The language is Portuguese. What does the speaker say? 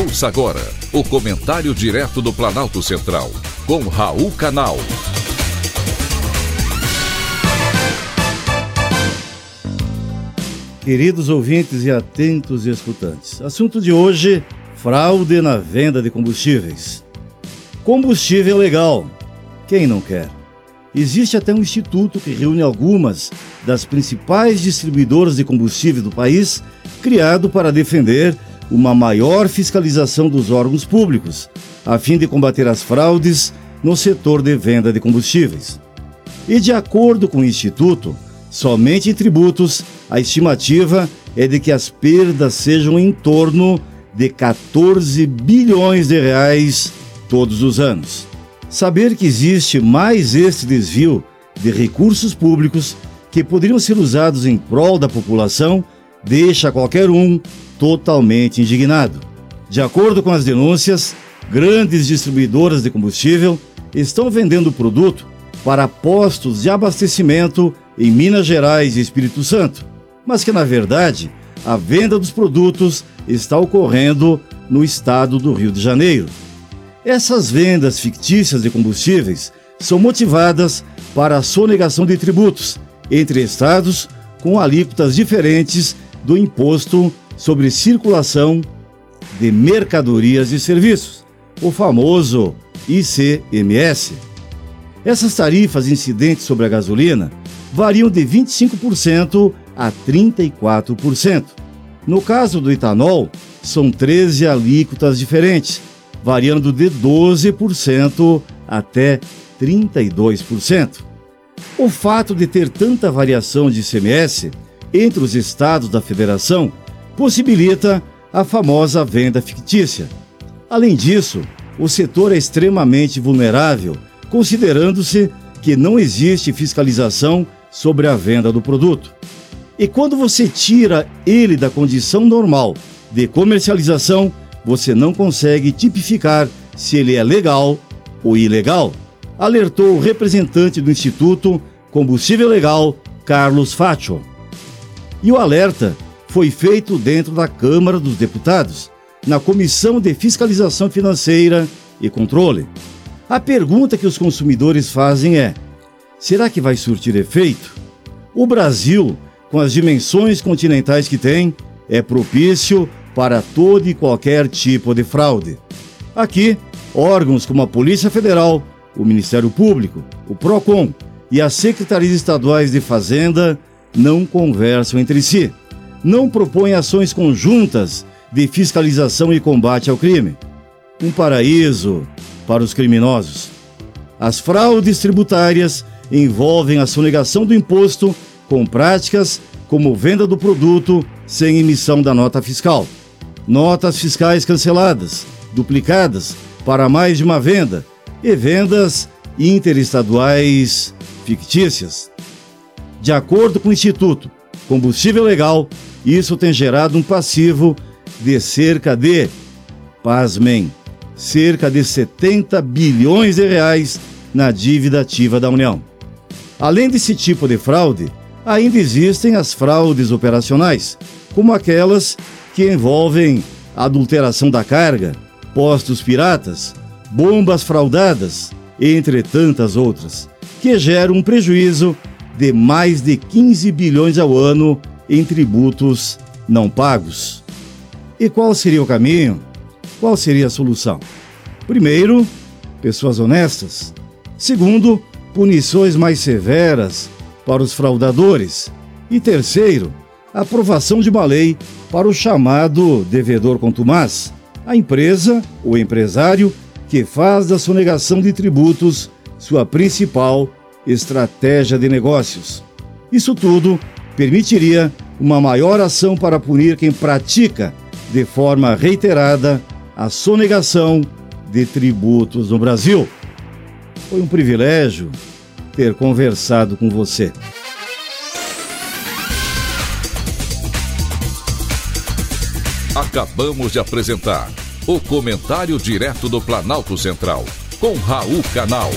Ouça agora o comentário direto do Planalto Central, com Raul Canal. Queridos ouvintes e atentos escutantes, assunto de hoje: fraude na venda de combustíveis. Combustível legal. Quem não quer? Existe até um instituto que reúne algumas das principais distribuidoras de combustível do país, criado para defender uma maior fiscalização dos órgãos públicos, a fim de combater as fraudes no setor de venda de combustíveis. E de acordo com o instituto, somente em tributos, a estimativa é de que as perdas sejam em torno de 14 bilhões de reais todos os anos. Saber que existe mais esse desvio de recursos públicos que poderiam ser usados em prol da população deixa qualquer um totalmente indignado. De acordo com as denúncias, grandes distribuidoras de combustível estão vendendo o produto para postos de abastecimento em Minas Gerais e Espírito Santo, mas que na verdade a venda dos produtos está ocorrendo no estado do Rio de Janeiro. Essas vendas fictícias de combustíveis são motivadas para a sonegação de tributos entre estados com alíquotas diferentes do imposto sobre circulação de mercadorias e serviços, o famoso ICMS. Essas tarifas incidentes sobre a gasolina variam de 25% a 34%. No caso do etanol, são 13 alíquotas diferentes, variando de 12% até 32%. O fato de ter tanta variação de ICMS entre os estados da federação possibilita a famosa venda fictícia. Além disso, o setor é extremamente vulnerável, considerando-se que não existe fiscalização sobre a venda do produto. E quando você tira ele da condição normal de comercialização, você não consegue tipificar se ele é legal ou ilegal, alertou o representante do Instituto Combustível Legal, Carlos Faccio. E o alerta foi feito dentro da Câmara dos Deputados, na Comissão de Fiscalização Financeira e Controle. A pergunta que os consumidores fazem é: será que vai surtir efeito? O Brasil, com as dimensões continentais que tem, é propício para todo e qualquer tipo de fraude. Aqui, órgãos como a Polícia Federal, o Ministério Público, o PROCON e as secretarias estaduais de Fazenda não conversam entre si, não propõem ações conjuntas de fiscalização e combate ao crime. Um paraíso para os criminosos. As fraudes tributárias envolvem a sonegação do imposto com práticas como venda do produto sem emissão da nota fiscal notas fiscais canceladas, duplicadas para mais de uma venda e vendas interestaduais fictícias. De acordo com o Instituto Combustível Legal, isso tem gerado um passivo de cerca de, pasmem, cerca de 70 bilhões de reais na dívida ativa da União. Além desse tipo de fraude, ainda existem as fraudes operacionais, como aquelas que envolvem adulteração da carga, postos piratas, bombas fraudadas, entre tantas outras, que geram um prejuízo de mais de 15 bilhões ao ano em tributos não pagos. E qual seria o caminho? Qual seria a solução? Primeiro, pessoas honestas. Segundo, punições mais severas para os fraudadores. E terceiro, aprovação de uma lei para o chamado devedor contumaz, a empresa ou empresário que faz da sonegação de tributos sua principal estratégia de negócios. Isso tudo permitiria uma maior ação para punir quem pratica de forma reiterada a sonegação de tributos no Brasil. Foi um privilégio ter conversado com você. Acabamos de apresentar o Comentário Direto do Planalto Central, com Raul Canal.